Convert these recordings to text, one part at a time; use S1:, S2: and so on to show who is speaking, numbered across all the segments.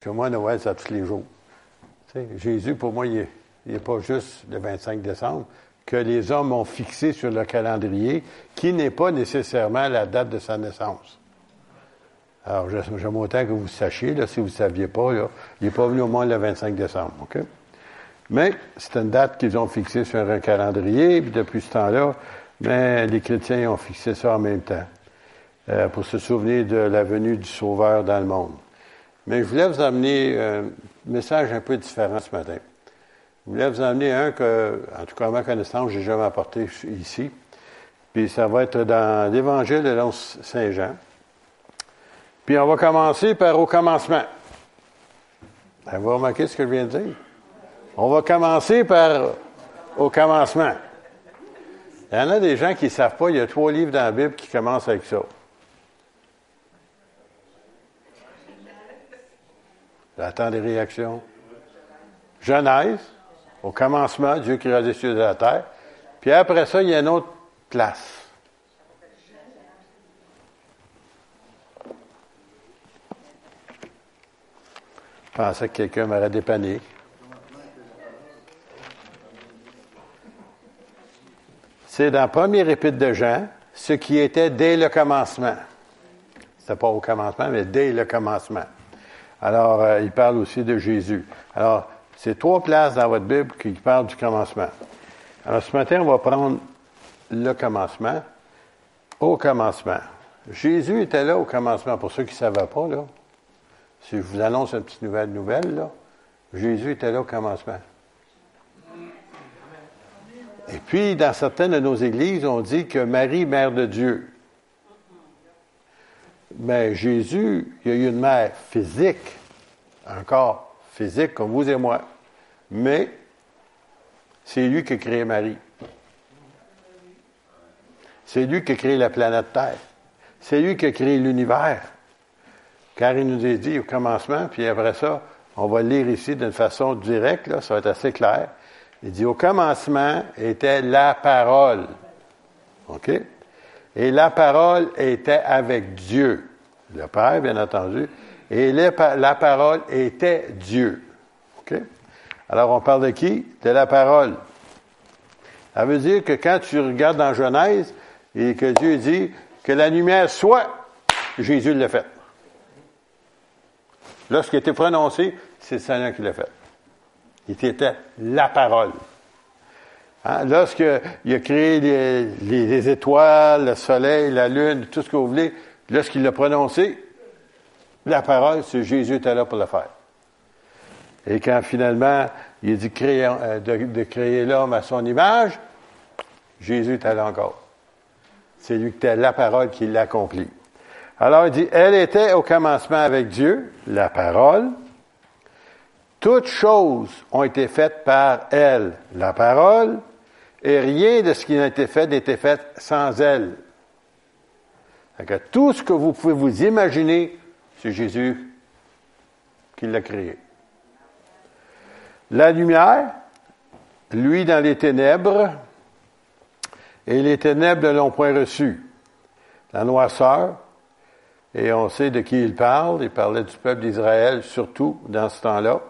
S1: que moi, Noël, c'est tous les jours. Jésus, pour moi, il n'est pas juste le 25 décembre, que les hommes ont fixé sur le calendrier, qui n'est pas nécessairement la date de sa naissance. Alors, j'aime autant que vous sachiez, là, si vous ne saviez pas, là, il n'est pas venu au moins le 25 décembre. OK? Mais c'est une date qu'ils ont fixée sur un calendrier, puis depuis ce temps-là, mais les chrétiens ont fixé ça en même temps, euh, pour se souvenir de la venue du Sauveur dans le monde. Mais je voulais vous amener un message un peu différent ce matin. Je voulais vous amener un que, en tout cas à ma connaissance, j'ai jamais apporté ici. Puis ça va être dans l'Évangile de Saint Jean. Puis on va commencer par au commencement. Vous remarqué ce que je viens de dire? On va commencer par au commencement. Il y en a des gens qui ne savent pas, il y a trois livres dans la Bible qui commencent avec ça. J'attends des réactions. Genèse, au commencement, Dieu créa des cieux et la terre. Puis après ça, il y a une autre place. Je pensais que quelqu'un m'aurait dépanné. C'est dans le premier épître de Jean, ce qui était dès le commencement. C'était pas au commencement, mais dès le commencement. Alors, euh, il parle aussi de Jésus. Alors, c'est trois places dans votre Bible qui parlent du commencement. Alors, ce matin, on va prendre le commencement. Au commencement. Jésus était là au commencement. Pour ceux qui ne savaient pas, là, si je vous annonce une petite nouvelle nouvelle, là, Jésus était là au commencement. Et puis, dans certaines de nos églises, on dit que Marie, mère de Dieu. Mais Jésus, il y a eu une mère physique, un corps physique comme vous et moi. Mais c'est lui qui a créé Marie. C'est lui qui a créé la planète Terre. C'est lui qui a créé l'univers. Car il nous a dit au commencement, puis après ça, on va lire ici d'une façon directe, ça va être assez clair. Il dit au commencement était la parole. OK? Et la parole était avec Dieu, le Père, bien entendu. Et la parole était Dieu. Alors, on parle de qui? De la parole. Ça veut dire que quand tu regardes dans Genèse et que Dieu dit que la lumière soit, Jésus l'a fait. Lorsqu'il était prononcé, c'est le Seigneur qui l'a fait. Il était la parole. Hein? Lorsqu'il a créé les, étoiles, le soleil, la lune, tout ce que vous voulez, lorsqu'il l'a prononcé, la parole, c'est Jésus était là pour le faire. Et quand finalement, il dit euh, de, créer l'homme à son image, Jésus était là encore. C'est lui qui était la parole qui l'accomplit. Alors il dit, elle était au commencement avec Dieu, la parole. Toutes choses ont été faites par elle, la parole, et rien de ce qui a été fait n'était fait sans elle. tout ce que vous pouvez vous imaginer, c'est Jésus qui l'a créé. La lumière, lui dans les ténèbres, et les ténèbres ne l'ont point reçu. La noirceur, et on sait de qui il parle. Il parlait du peuple d'Israël, surtout dans ce temps-là.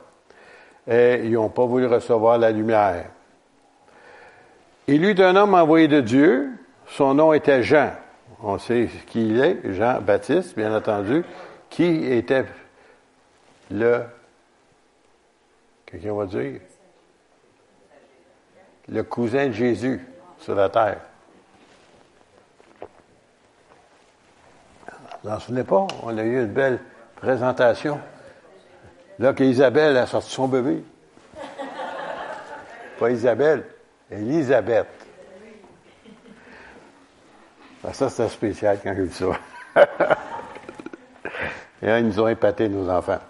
S1: Et ils n'ont pas voulu recevoir la lumière. Il eut un homme envoyé de Dieu. Son nom était Jean. On sait qui il est, Jean Baptiste, bien entendu, qui était le. Quelqu'un va dire? Le cousin de Jésus sur la terre. Vous n'en souvenez pas? On a eu une belle présentation. Là, qu'Isabelle a sorti son bébé. Pas Isabelle, Elisabeth. Ben, ça, c'était spécial quand j'ai vu ça. et là, ils nous ont épaté, nos enfants.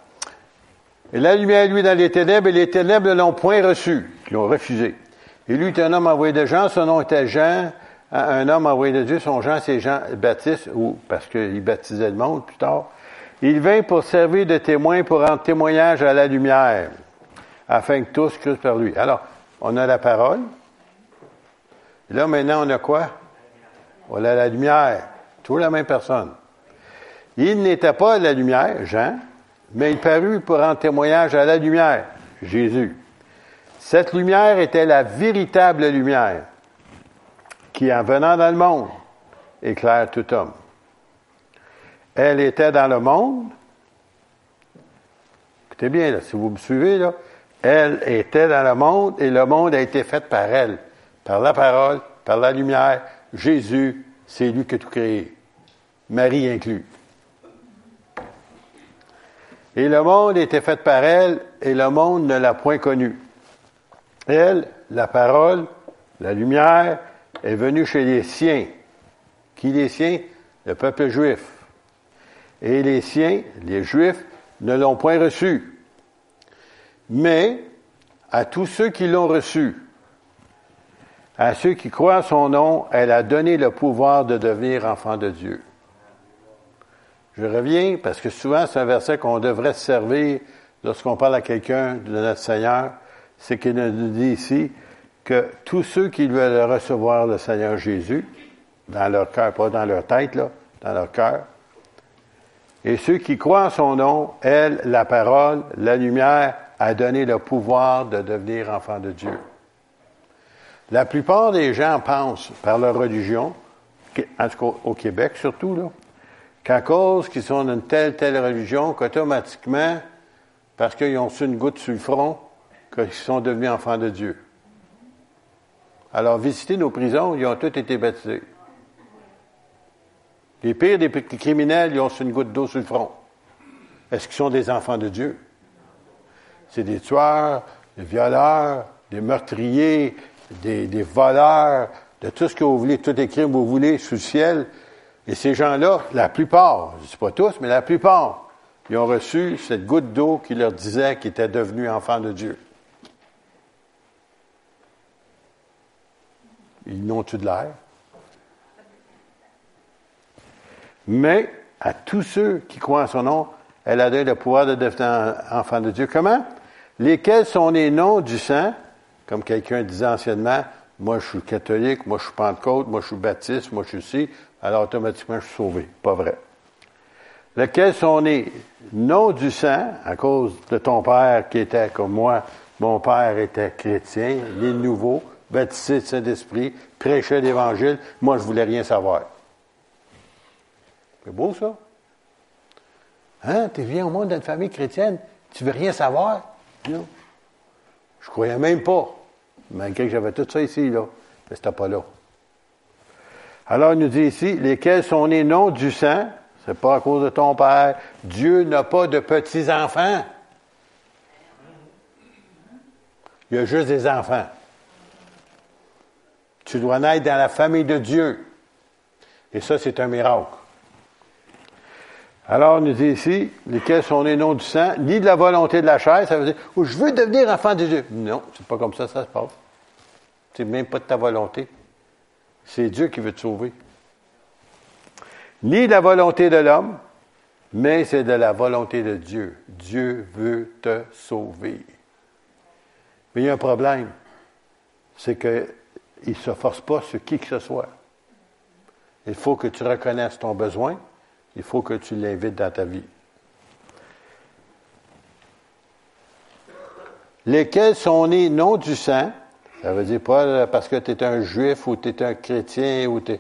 S1: Et la lumière, lui, dans les ténèbres, et les ténèbres ne l'ont point reçu. Ils l'ont refusé. Et lui était un homme envoyé de Jean, son nom était Jean, un homme envoyé de Dieu, son Jean, c'est Jean Baptiste, ou parce qu'il baptisait le monde plus tard. Il vint pour servir de témoin, pour rendre témoignage à la lumière, afin que tous crussent par lui. Alors, on a la parole. Là, maintenant, on a quoi? On a la lumière. Tout la même personne. Il n'était pas la lumière, Jean, mais il parut pour rendre témoignage à la lumière, Jésus. Cette lumière était la véritable lumière qui, en venant dans le monde, éclaire tout homme. Elle était dans le monde. Écoutez bien, si vous me suivez, elle était dans le monde et le monde a été fait par elle, par la parole, par la lumière. Jésus, c'est lui qui a tout. Marie inclus. Et le monde était fait par elle, et le monde ne l'a point connue. Elle, la parole, la lumière, est venue chez les siens. Qui les siens? Le peuple juif. Et les siens, les juifs, ne l'ont point reçue. Mais à tous ceux qui l'ont reçue, à ceux qui croient en son nom, elle a donné le pouvoir de devenir enfants de Dieu. Je reviens parce que souvent c'est un verset qu'on devrait servir lorsqu'on parle à quelqu'un de notre Seigneur. C'est qu'il nous dit ici que tous ceux qui veulent recevoir le Seigneur Jésus, dans leur cœur, pas dans leur tête, là, dans leur cœur, et ceux qui croient en son nom, elle, la parole, la lumière, a donné le pouvoir de devenir enfants de Dieu. La plupart des gens pensent, par leur religion, en tout cas au Québec surtout, qu'à cause qu'ils sont d'une telle, telle religion, qu'automatiquement, parce qu'ils ont su une goutte sur le front, qu'ils sont devenus enfants de Dieu. Alors, visitez nos prisons, ils ont tous été baptisés. Les pires des criminels, ils ont su une goutte d'eau sur le front. Est-ce qu'ils sont des enfants de Dieu? C'est des tueurs, des violeurs, des meurtriers, des, voleurs, de tout ce que vous voulez, les crimes que vous voulez sous le ciel, et ces gens-là, la plupart, je ne dis pas tous, mais la plupart, ils ont reçu cette goutte d'eau qui leur disait qu'ils étaient devenus enfants de Dieu. Ils n'ont-tu de l'air? Mais à tous ceux qui croient en son nom, elle a donné le pouvoir de devenir enfant de Dieu. Comment? Lesquels sont les noms du sang, comme quelqu'un disait anciennement, moi je suis catholique, moi je suis pentecôte, moi je suis baptiste, moi je suis ci, alors automatiquement je suis sauvé. Pas vrai. Lequel sont les noms du sang, à cause de ton père qui était comme moi, mon père était chrétien, les nouveaux, baptisé de Saint-Esprit, prêchait l'Évangile, moi je voulais rien savoir. C'est beau ça? Hein? Tu viens au monde d'une famille chrétienne, tu veux rien savoir? Non. Je croyais même pas, malgré que j'avais tout ça ici, là. Mais c'était pas là. Alors, il nous dit ici, lesquels sont les noms du sang, c'est pas à cause de ton père. Dieu n'a pas de petits-enfants. Il y a juste des enfants. Tu dois naître dans la famille de Dieu. Et ça, c'est un miracle. Alors, nous dit ici, lesquels sont les noms du sang, ni de la volonté de la chair, ça veut dire, oh, je veux devenir enfant de Dieu. Non, c'est pas comme ça, ça se passe. C'est même pas de ta volonté. C'est Dieu qui veut te sauver. Ni la volonté de l'homme, mais c'est de la volonté de Dieu. Dieu veut te sauver. Mais il y a un problème. C'est qu'il ne se force pas sur qui que ce soit. Il faut que tu reconnaisses ton besoin. Il faut que tu l'invites dans ta vie. Lesquels sont nés non du sang, ça veut dire pas parce que tu es un juif ou tu es un chrétien ou tu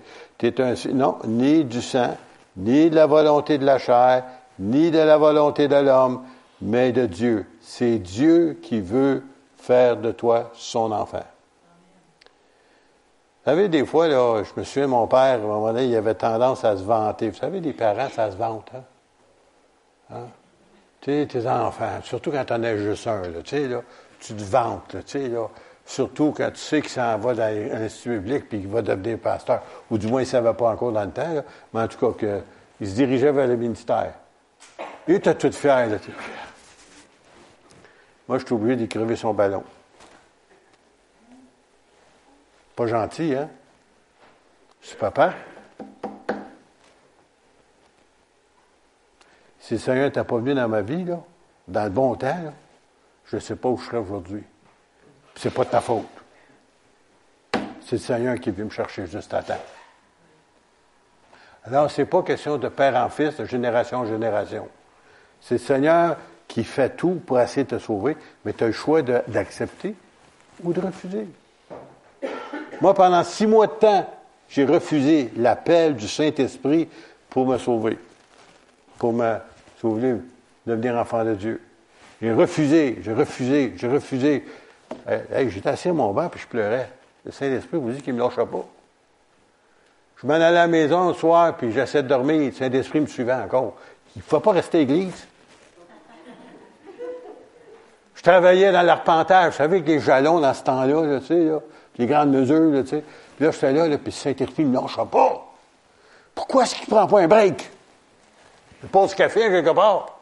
S1: es, un... Non, ni du sang, ni de la volonté de la chair, ni de la volonté de l'homme, mais de Dieu. C'est Dieu qui veut faire de toi son enfant. Vous savez, des fois, là, je me souviens, mon père, à un moment donné, il avait tendance à se vanter. Vous savez, les parents, ça se vante. Hein? hein? Tu sais, tes enfants, surtout quand tu en as juste un, tu sais, là, tu te vantes, tu sais, là. Surtout quand tu sais qu'il s'en va dans l'institut public puis qu'il va devenir pasteur. Ou du moins, il ne savait pas encore dans le temps, mais en tout cas, que, il se dirigeait vers le ministère. Il était tout fier, là. Moi, je suis obligé d'écrire son ballon. Pas gentil, hein? C'est papa. Si le Seigneur n'était pas venu dans ma vie, là, dans le bon temps, je ne sais pas où je serais aujourd'hui c'est pas de ta faute. C'est le Seigneur qui est me chercher juste à temps. Alors, c'est pas question de père en fils, de génération en génération. C'est le Seigneur qui fait tout pour essayer de te sauver, mais tu as le choix d'accepter ou de refuser. Moi, pendant six mois de temps, j'ai refusé l'appel du Saint-Esprit pour me sauver, pour me sauver, devenir enfant de Dieu. J'ai refusé, j'ai refusé, j'ai refusé. J'étais assis à mon banc puis je pleurais. Le Saint-Esprit vous dit qu'il ne me lâchera pas. Je m'en allais à la maison le soir, puis j'essaie de dormir. Le Saint-Esprit me suivait encore. Il ne faut pas rester à l'église. Je travaillais dans l'arpentage, vous savez, avec les jalons dans ce temps-là, tu sais, là, les grandes mesures, là, tu sais. Puis là, j'étais là, là, puis Saint-Esprit ne me lâchera pas. Pourquoi est-ce qu'il ne prend pas un break? Il pose café quelque part.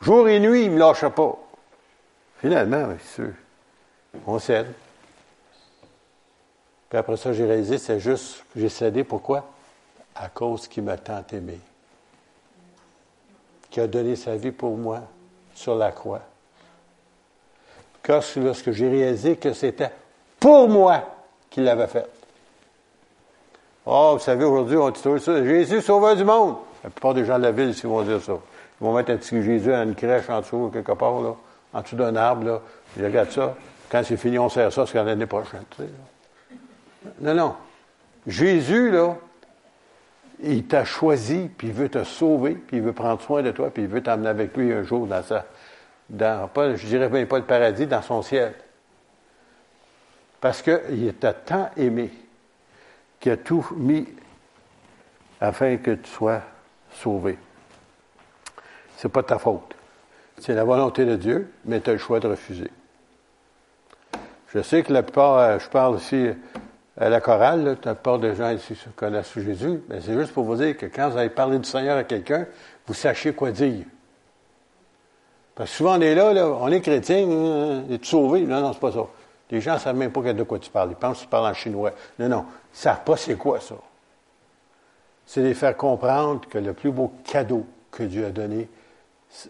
S1: Jour et nuit, il ne me lâche pas. Finalement, c'est sûr, on cède. Puis après ça, j'ai réalisé, c'est juste que j'ai cédé. Pourquoi? À cause qu'il m'a tant aimé. Qui a donné sa vie pour moi sur la croix. Lorsque j'ai réalisé que c'était pour moi qu'il l'avait fait. Oh, vous savez, aujourd'hui, on dit ça. Jésus, sauveur du monde. La plupart des gens de la ville ici vont dire ça. Ils vont mettre un petit Jésus à une crèche en dessous, quelque part, là, en dessous d'un arbre, là. Ils regardent ça. Quand c'est fini, on sert ça, c'est l'année prochaine. Tu sais, non, non. Jésus, là, il t'a choisi, puis il veut te sauver, puis il veut prendre soin de toi, puis il veut t'emmener avec lui un jour dans sa, dans, pas, je dirais même pas le paradis, dans son ciel. Parce qu'il t'a tant aimé qu'il a tout mis afin que tu sois sauvé. C'est pas ta faute. C'est la volonté de Dieu, mais tu as le choix de refuser. Je sais que la plupart, euh, je parle aussi à la chorale, la plupart des gens ici connaissent Jésus, mais c'est juste pour vous dire que quand vous allez parler du Seigneur à quelqu'un, vous sachez quoi dire. Parce que souvent on est là, on est chrétien, hein, est sauvé? Non, non, c'est pas ça. Les gens ne savent même pas de quoi tu parles. Ils pensent que tu parles en chinois. Non, non, ils ne savent pas c'est quoi ça. C'est de les faire comprendre que le plus beau cadeau que Dieu a donné,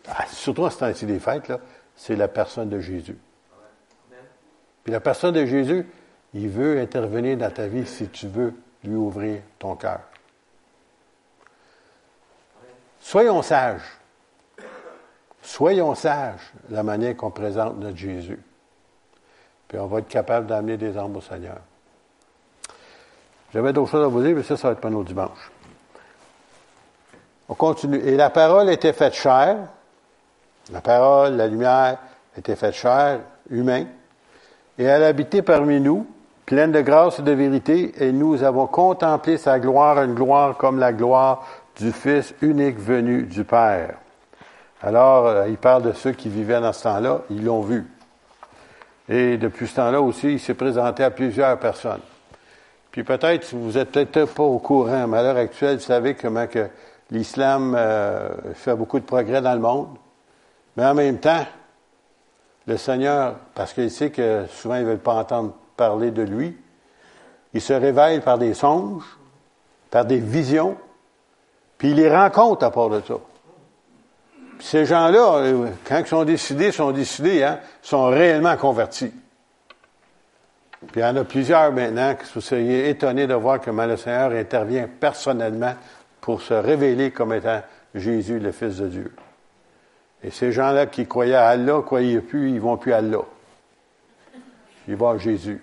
S1: ah, surtout en ce temps-ci des fêtes, c'est la personne de Jésus. Puis la personne de Jésus, il veut intervenir dans ta vie si tu veux lui ouvrir ton cœur. Soyons sages. Soyons sages la manière qu'on présente notre Jésus. Puis on va être capable d'amener des âmes au Seigneur. J'avais d'autres choses à vous dire, mais ça, ça va être pas nos dimanche. On continue. Et la parole était faite chair. La parole, la lumière était faite chair, humain. Et elle habitait parmi nous, pleine de grâce et de vérité, et nous avons contemplé sa gloire, une gloire comme la gloire du Fils unique venu du Père. Alors, euh, il parle de ceux qui vivaient dans ce temps-là, ils l'ont vu. Et depuis ce temps-là aussi, il s'est présenté à plusieurs personnes. Puis peut-être, vous êtes peut-être pas au courant, mais à l'heure actuelle, vous savez comment que l'islam euh, fait beaucoup de progrès dans le monde. Mais en même temps, le Seigneur, parce qu'il sait que souvent ils ne veulent pas entendre parler de lui, il se révèle par des songes, par des visions, puis il les rencontre à part de ça. Ces gens-là, euh, quand ils sont décidés, sont décidés, hein, sont réellement convertis. Puis il y en a plusieurs maintenant que vous seriez étonnés de voir comment le Seigneur intervient personnellement pour se révéler comme étant Jésus, le Fils de Dieu. Et ces gens-là qui croyaient à Allah, croyaient plus, ils vont plus à Allah. Ils vont à Jésus,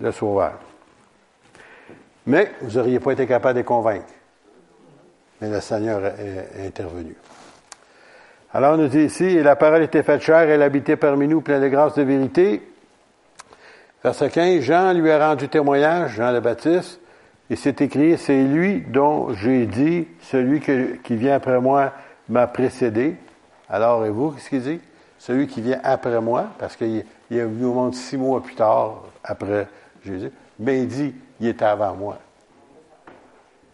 S1: le Sauveur. Mais vous n'auriez pas été capable de les convaincre. Mais le Seigneur est, intervenu. Alors, nous dit ici, et la parole était faite chair, elle habitait parmi nous, plein de grâce de vérité. Verset 15, Jean lui a rendu témoignage, Jean le Baptiste, et c'est écrit, c'est lui dont j'ai dit, celui qui vient après moi m'a précédé. Alors, et vous, qu'est-ce qu'il dit? Celui qui vient après moi, parce qu'il est venu au monde six mois plus tard, après Jésus, mais il dit, il était avant moi.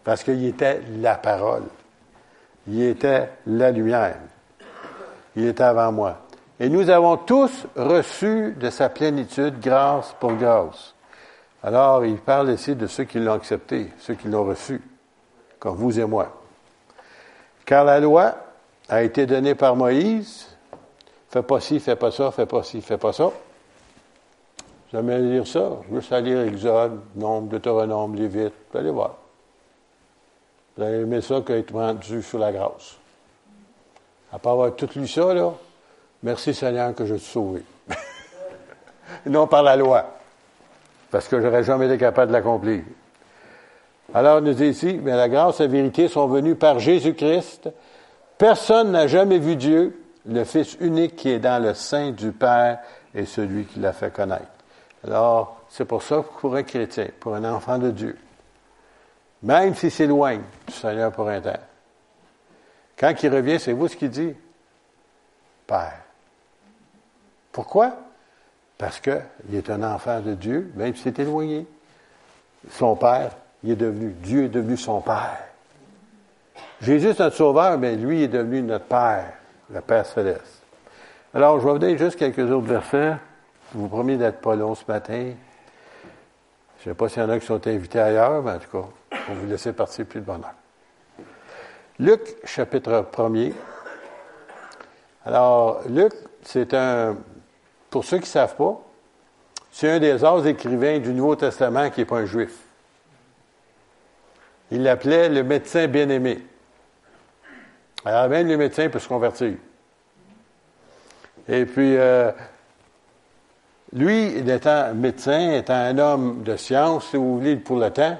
S1: Parce qu'il était la parole. Il était la lumière. Il était avant moi. Et nous avons tous reçu de sa plénitude grâce pour grâce. Alors, il parle ici de ceux qui l'ont accepté, ceux qui l'ont reçu, comme vous et moi. Car la loi a été donnée par Moïse. Fais pas ci, fais pas ça, fais pas ci, fais pas ça. Jamais lire ça. Juste à lire Exode, Nombre, Deutéronome, Lévite. Allez voir. Vous allez aimer ça qu'être rendu sous la grâce. Après avoir tout lu ça, là, merci Seigneur que je suis sauvé. non par la loi, parce que j'aurais jamais été capable de l'accomplir. Alors, nous dit ici, mais la grâce et la vérité sont venues par Jésus-Christ. Personne n'a jamais vu Dieu, le Fils unique qui est dans le sein du Père et celui qui l'a fait connaître. Alors, c'est pour ça que pour un chrétien, pour un enfant de Dieu, même s'il s'éloigne du Seigneur pour un temps, quand il revient, c'est vous ce qu'il dit? Père. Pourquoi? Parce qu'il est un enfant de Dieu, même s'il est éloigné. Son Père, il est devenu, Dieu est devenu son Père. Jésus notre Sauveur, mais lui est devenu notre Père, le Père céleste. Alors, je vais vous donner juste quelques autres versets. Je vous promets d'être pas long ce matin. Je ne sais pas s'il y en a qui sont invités ailleurs, mais en tout cas, on vous laisser partir plus de bonheur. Luc, chapitre 1er. Alors, Luc, c'est un, pour ceux qui ne savent pas, c'est un des autres écrivains du Nouveau Testament qui n'est pas un juif. Il l'appelait le médecin bien-aimé. Alors, même les médecins peuvent se convertir. Et puis, euh, lui, étant médecin, étant un homme de science, si vous voulez, pour le temps,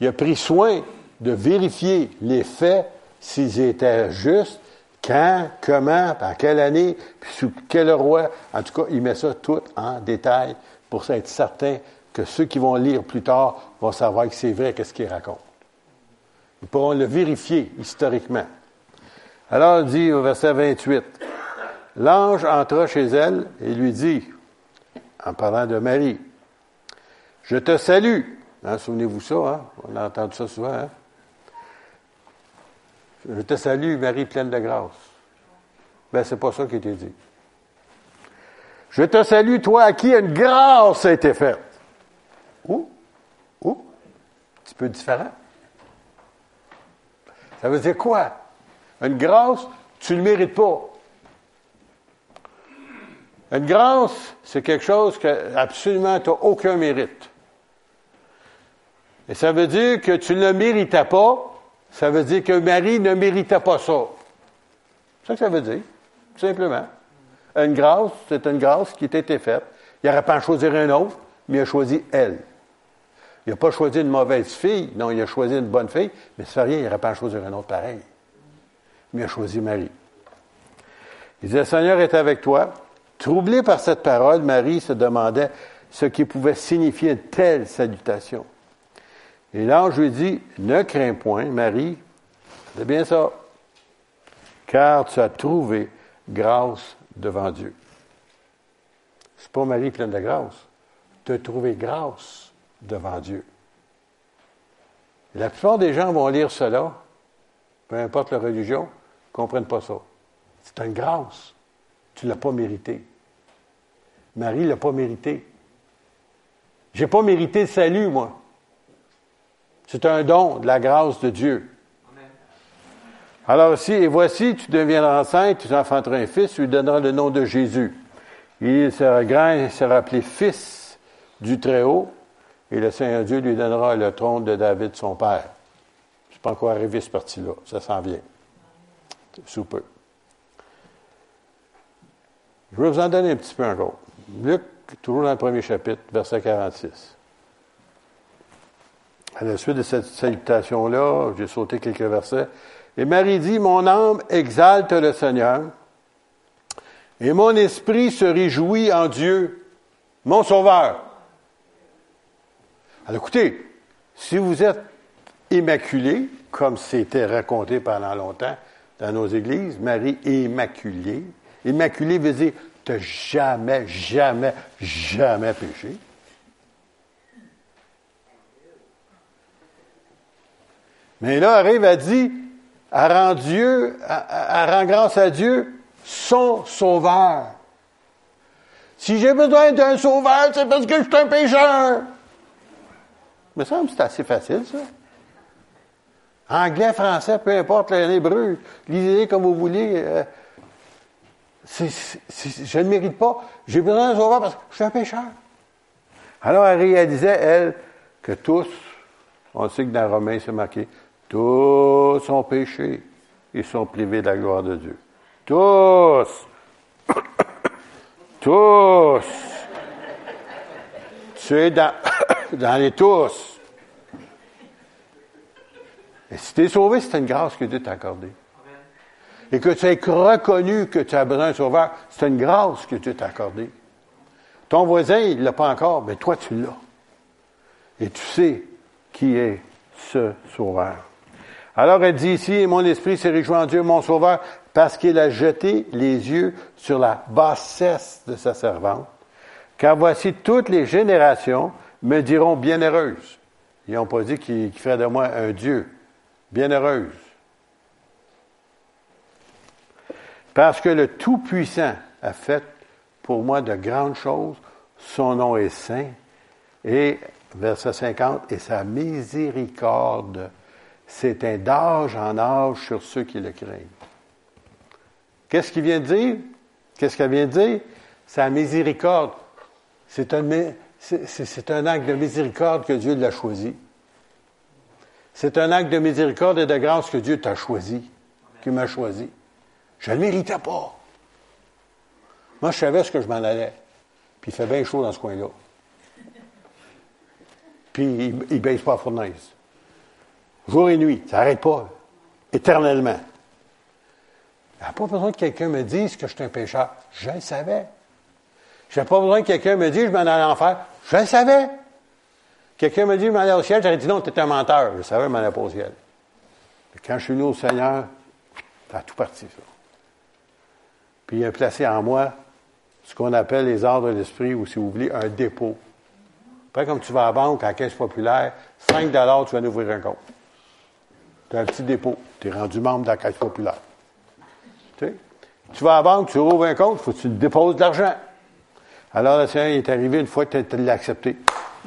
S1: il a pris soin de vérifier les faits, s'ils étaient justes, quand, comment, par quelle année, puis sous quel roi. En tout cas, il met ça tout en détail pour être certain que ceux qui vont lire plus tard vont savoir que c'est vrai qu'est-ce qu'il raconte. Ils pourront le vérifier historiquement. Alors, il dit au verset 28, L'ange entra chez elle et lui dit, en parlant de Marie, Je te salue. Hein, Souvenez-vous ça, hein? on a entendu ça souvent. Hein? Je te salue, Marie pleine de grâce. Ben, c'est pas ça qui était dit. Je te salue, toi à qui une grâce a été faite. Où? Où? Un petit peu différent. Ça veut dire quoi? Une grâce, tu ne le mérites pas. Une grâce, c'est quelque chose que absolument tu n'as aucun mérite. Et ça veut dire que tu ne le méritais pas, ça veut dire que Marie ne méritait pas ça. C'est ça que ça veut dire, tout simplement. Une grâce, c'est une grâce qui t'a été faite. Il n'aurait pas à choisir un autre, mais il a choisi elle. Il n'a pas choisi une mauvaise fille, non, il a choisi une bonne fille, mais ça fait rien, il n'aurait pas à choisir un autre pareil. Mais il a choisi Marie. Il dit, le Seigneur est avec toi. Troublé par cette parole, Marie se demandait ce qui pouvait signifier une telle salutation. Et l'ange lui dit, ne crains point, Marie, c'est bien ça, car tu as trouvé grâce devant Dieu. C'est pas Marie pleine de grâce. Tu as trouvé grâce devant Dieu. la plupart des gens vont lire cela, peu importe leur religion, ne comprennent pas ça. C'est une grâce. Tu ne l'as pas mérité. Marie ne l'a pas mérité. Je n'ai pas mérité le salut, moi. C'est un don de la grâce de Dieu. Alors aussi, et voici, tu deviendras enceinte, tu enfanteras un fils, tu lui donneras le nom de Jésus. Il sera grand, il sera appelé fils du Très-Haut, et le Seigneur Dieu lui donnera le trône de David, son père. Je pas encore arrivé ce parti-là, ça s'en vient. Sous peu. Je vais vous en donner un petit peu encore. Luc, toujours dans le premier chapitre, verset 46. À la suite de cette salutation-là, j'ai sauté quelques versets. Et Marie dit, Mon âme exalte le Seigneur, et mon esprit se réjouit en Dieu, mon Sauveur. Alors écoutez, si vous êtes immaculé, comme c'était raconté pendant longtemps dans nos églises, Marie immaculée. Immaculée veut dire, tu jamais, jamais, jamais péché. Mais là, arrive, à dire, elle rend Dieu, elle rend grâce à Dieu, son sauveur. Si j'ai besoin d'un sauveur, c'est parce que je suis un pécheur. Mais ça me c'est assez facile, ça. Anglais, français, peu importe, l'hébreu, lisez comme vous voulez. Euh, je ne mérite pas. J'ai besoin d'un sauveur parce que je suis un pécheur. Alors, elle réalisait, elle, que tous, on sait que dans Romain, c'est marqué, tous sont péchés. Ils sont privés de la gloire de Dieu. Tous. tous. Tu es dans, dans les tous. Et si tu es sauvé, c'est une grâce que Dieu t'a accordée. Et que tu aies reconnu que tu as besoin d'un sauveur, c'est une grâce que Dieu t'a accordée. Ton voisin, il ne l'a pas encore, mais toi, tu l'as. Et tu sais qui est ce sauveur. Alors elle dit ici, mon esprit s'est réjoui en Dieu, mon sauveur, parce qu'il a jeté les yeux sur la bassesse de sa servante. Car voici toutes les générations me diront bienheureuse. Ils n'ont pas dit qu'il ferait de moi un Dieu. Bienheureuse. Parce que le Tout-Puissant a fait pour moi de grandes choses, son nom est saint, et verset 50, et sa miséricorde c'est d'âge en âge sur ceux qui le craignent. Qu'est-ce qu'il vient de dire? Qu'est-ce qu'elle vient de dire? La miséricorde. C'est un, c'est un acte de miséricorde que Dieu l'a choisi. C'est un acte de miséricorde et de grâce que Dieu t'a choisi, qui m'a choisi. Je ne le méritais pas. Moi, je savais ce que je m'en allais. Puis il fait bien chaud dans ce coin-là. Puis il ne baisse pas la fournaise. Jour et nuit, ça n'arrête pas. Éternellement. N'y a pas besoin que quelqu'un me dise que je suis un pécheur. Je le savais. Je n'ai pas besoin que quelqu'un me dise que je m'en allais en enfer. Je le savais. Quelqu'un me dit que je m'en allais au ciel. J'aurais dit non, tu es un menteur. Je savais que je m'en allais pas au ciel. quand je suis venu au Seigneur, ça a tout parti, ça. Puis il a placé en moi ce qu'on appelle les arts de l'esprit, ou si vous voulez, un dépôt. Après, comme tu vas à la banque, à la caisse populaire, 5 tu vas nous ouvrir un compte. Tu as un petit dépôt. Tu es rendu membre de la caisse populaire. Tu, vas à la banque, tu ouvres un compte, faut que tu déposes de l'argent. Alors le Seigneur est arrivé une fois que tu l'as accepté.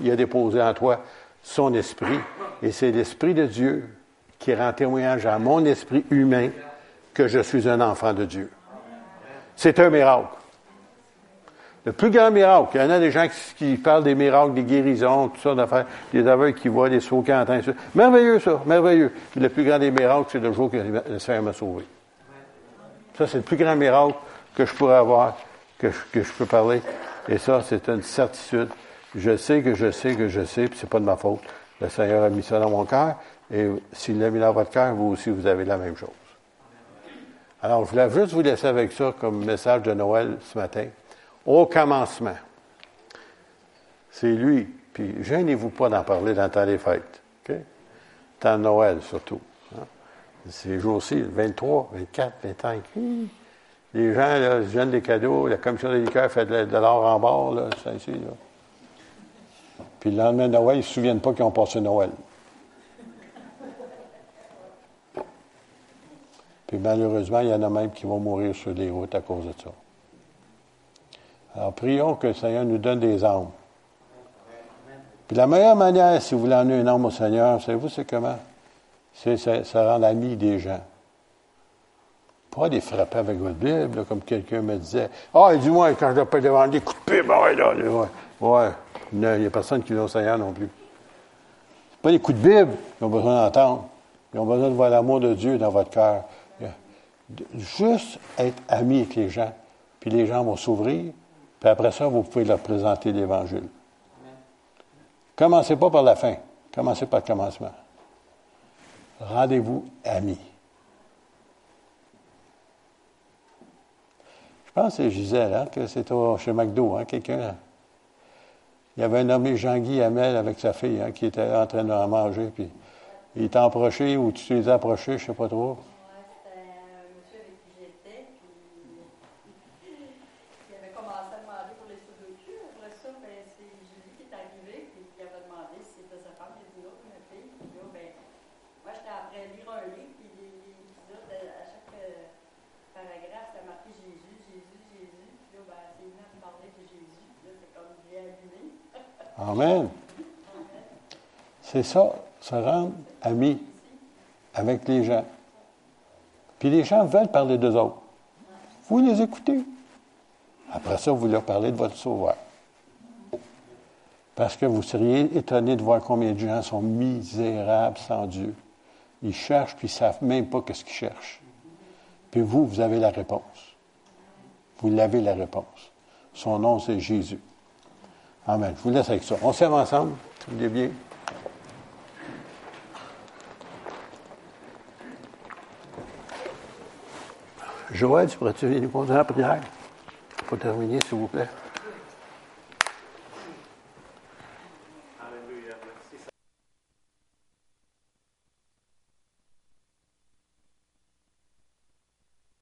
S1: Il a déposé en toi son esprit. Et c'est l'esprit de Dieu qui rend témoignage à mon esprit humain que je suis un enfant de Dieu. C'est un miracle. Le plus grand miracle, il y en a des gens qui, parlent des miracles, des guérisons, tout ça, d'affaires, des aveugles qui voient, des sauts qui entendent. Merveilleux, ça, merveilleux. Le plus grand des miracles, c'est le jour que le Seigneur m'a sauvé. Ça, c'est le plus grand miracle que je pourrais avoir, que je, peux parler. Et ça, c'est une certitude. Je sais que je sais que je sais, puis c'est pas de ma faute. Le Seigneur a mis ça dans mon cœur, et s'il l'a mis dans votre cœur, vous aussi, vous avez la même chose. Alors, je voulais juste vous laisser avec ça comme message de Noël ce matin au commencement. C'est lui. Puis, gênez-vous pas d'en parler dans le temps des fêtes. OK? Temps de Noël, surtout. Hein? Ces jours-ci, 23, 24, 25. Les gens, là, ils donnent des cadeaux. La commission des liqueurs fait de, l'or en bord, là, ça ici, là. Puis le lendemain de Noël, ils ne se souviennent pas qu'ils ont passé Noël. Puis malheureusement, il y en a même qui vont mourir sur les routes à cause de ça. Alors, prions que le Seigneur nous donne des âmes. Puis la meilleure manière, si vous voulez emmener un homme au Seigneur, savez-vous, c'est comment? C'est se rendre ami des gens. Pas les frapper avec votre Bible, comme quelqu'un me disait. Ah, dis-moi, quand je pas devant des coups de pied, ben ouais, là, ouais. ouais. Il n'y a personne qui vient au Seigneur non plus. C'est pas les coups de Bible qu'ils ont besoin d'entendre. Ils ont besoin de voir l'amour de Dieu dans votre cœur. Juste être ami avec les gens, puis les gens vont s'ouvrir, puis après ça, vous pouvez leur présenter l'Évangile. Commencez pas par la fin. Commencez par le commencement. Rendez-vous amis. Je pense que c'est Gisèle, hein, que c'est chez McDo, hein, quelqu'un. Il y avait un nommé Jean-Guy Hamel avec sa fille hein, qui était en train de manger, puis il t'a approché ou tu les as approchés, je ne sais pas trop. C'est ça, se rendre ami avec les gens. Puis les gens veulent parler d'eux autres. Vous les écoutez. Après ça, vous leur parlez de votre sauveur. Parce que vous seriez étonné de voir combien de gens sont misérables sans Dieu. Ils cherchent, puis ils ne savent même pas qu'est-ce qu'ils cherchent. Puis vous, vous avez la réponse. Vous l'avez la réponse. Son nom, c'est Jésus. Amen. Je vous laisse avec ça. On s'aime ensemble. Vous bien. Joël, tu pourrais-tu venir nous conduire en prière? Pour terminer, s'il vous plaît?